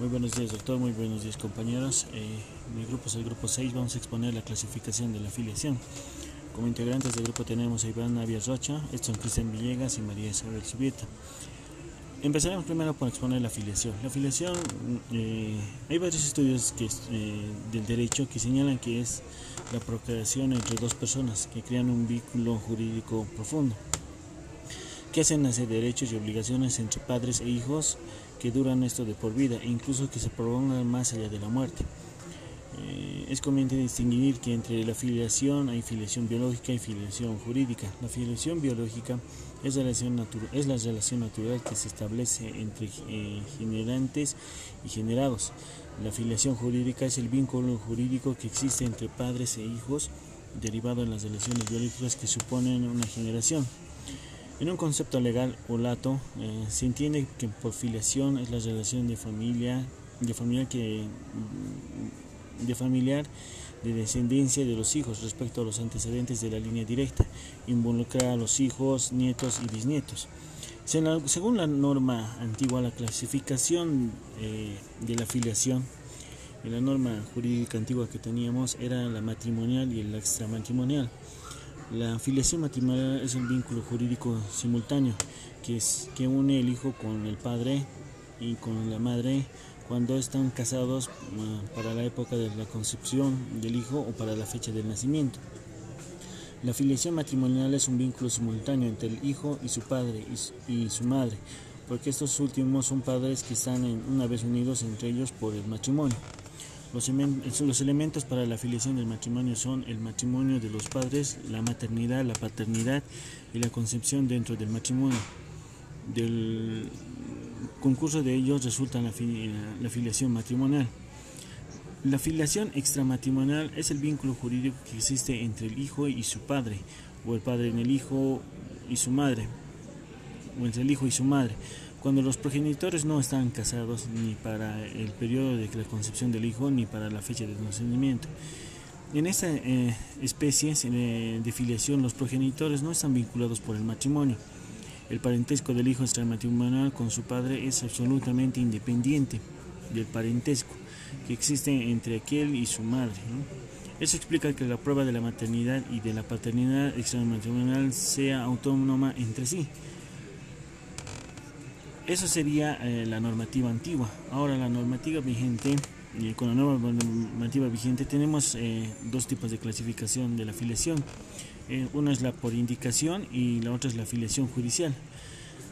Muy buenos días, doctor. Muy buenos días, compañeros. Eh, mi grupo es el grupo 6. Vamos a exponer la clasificación de la afiliación. Como integrantes del grupo tenemos a Iván Navias Rocha, Edson Cristian Villegas y María Isabel Subieta. Empezaremos primero por exponer la afiliación. La afiliación, eh, hay varios estudios eh, del derecho que señalan que es la procreación entre dos personas que crean un vínculo jurídico profundo, que hacen nacer derechos y obligaciones entre padres e hijos que duran esto de por vida incluso que se prolongan más allá de la muerte. Eh, es conveniente distinguir que entre la filiación hay filiación biológica y filiación jurídica. La filiación biológica es, relación es la relación natural que se establece entre eh, generantes y generados. La filiación jurídica es el vínculo jurídico que existe entre padres e hijos derivado en las relaciones biológicas que suponen una generación. En un concepto legal o lato, eh, se entiende que por filiación es la relación de familia, de familia que de familiar de descendencia de los hijos respecto a los antecedentes de la línea directa, involucra a los hijos, nietos y bisnietos. Según la norma antigua, la clasificación eh, de la filiación, la norma jurídica antigua que teníamos era la matrimonial y la extramatrimonial. La filiación matrimonial es el vínculo jurídico simultáneo que, es, que une el hijo con el padre y con la madre cuando están casados uh, para la época de la concepción del hijo o para la fecha del nacimiento. La filiación matrimonial es un vínculo simultáneo entre el hijo y su padre y su madre, porque estos últimos son padres que están una vez unidos entre ellos por el matrimonio. Los, elementos para la filiación del matrimonio son el matrimonio de los padres, la maternidad, la paternidad y la concepción dentro del matrimonio. Del, concurso de ellos resulta la, la filiación matrimonial. La filiación extramatrimonial es el vínculo jurídico que existe entre el hijo y su padre, o el padre en el hijo y su madre, entre el hijo y su madre, cuando los progenitores no están casados ni para el periodo de la concepción del hijo ni para la fecha de nacimiento. En esta eh, especie de filiación los progenitores no están vinculados por el matrimonio, el parentesco del hijo extramatrimonial con su padre es absolutamente independiente del parentesco que existe entre aquel y su madre. Eso explica que la prueba de la maternidad y de la paternidad extramatrimonial sea autónoma entre sí. Eso sería eh, la normativa antigua. Ahora la normativa vigente, eh, con la nueva normativa vigente tenemos eh, dos tipos de clasificación de la filiación. Eh, una es la por indicación y la otra es la filiación judicial.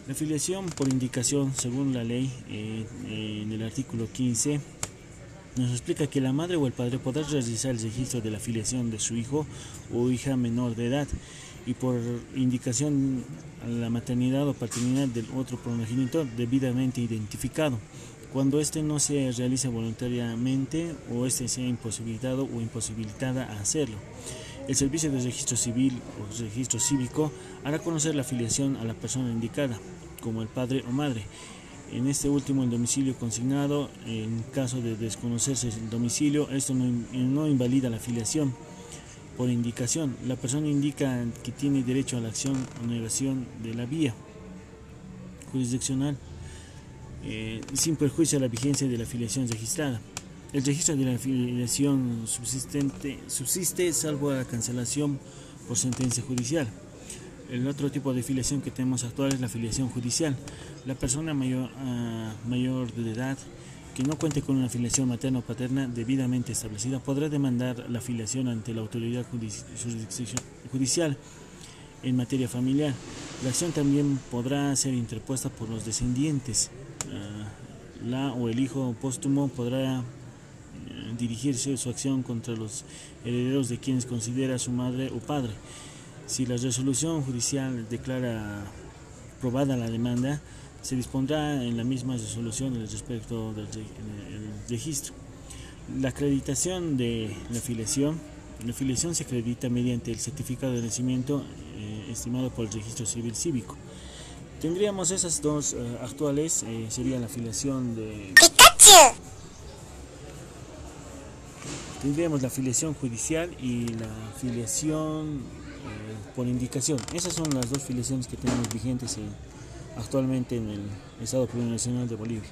La filiación por indicación, según la ley en el artículo 15, nos explica que la madre o el padre podrá realizar el registro de la filiación de su hijo o hija menor de edad y por indicación a la maternidad o paternidad del otro progenitor debidamente identificado cuando éste no se realice voluntariamente o éste sea imposibilitado o imposibilitada a hacerlo. El Servicio de Registro Civil o Registro Cívico hará conocer la afiliación a la persona indicada, como el padre o madre. En este último, el domicilio consignado, en caso de desconocerse el domicilio, esto no, invalida la afiliación por indicación. La persona indica que tiene derecho a la acción o negación de la vía jurisdiccional, eh, sin perjuicio a la vigencia de la afiliación registrada. El registro de la afiliación subsistente subsiste salvo la cancelación por sentencia judicial. El otro tipo de filiación que tenemos actual es la afiliación judicial. La persona mayor, ah, mayor de edad que no cuente con una afiliación materna o paterna debidamente establecida podrá demandar la afiliación ante la autoridad judicial en materia familiar. La acción también podrá ser interpuesta por los descendientes. Ah, la o el hijo póstumo podrá dirigirse su acción contra los herederos de quienes considera su madre o padre. Si la resolución judicial declara probada la demanda, se dispondrá en la misma resolución respecto del registro. La acreditación de la filiación. La filiación se acredita mediante el certificado de nacimiento eh, estimado por el registro civil cívico. Tendríamos esas dos eh, actuales, eh, sería la filiación de... Tendríamos la filiación judicial y la filiación eh, por indicación. Esas son las dos filiaciones que tenemos vigentes actualmente en el Estado Plurinacional de Bolivia.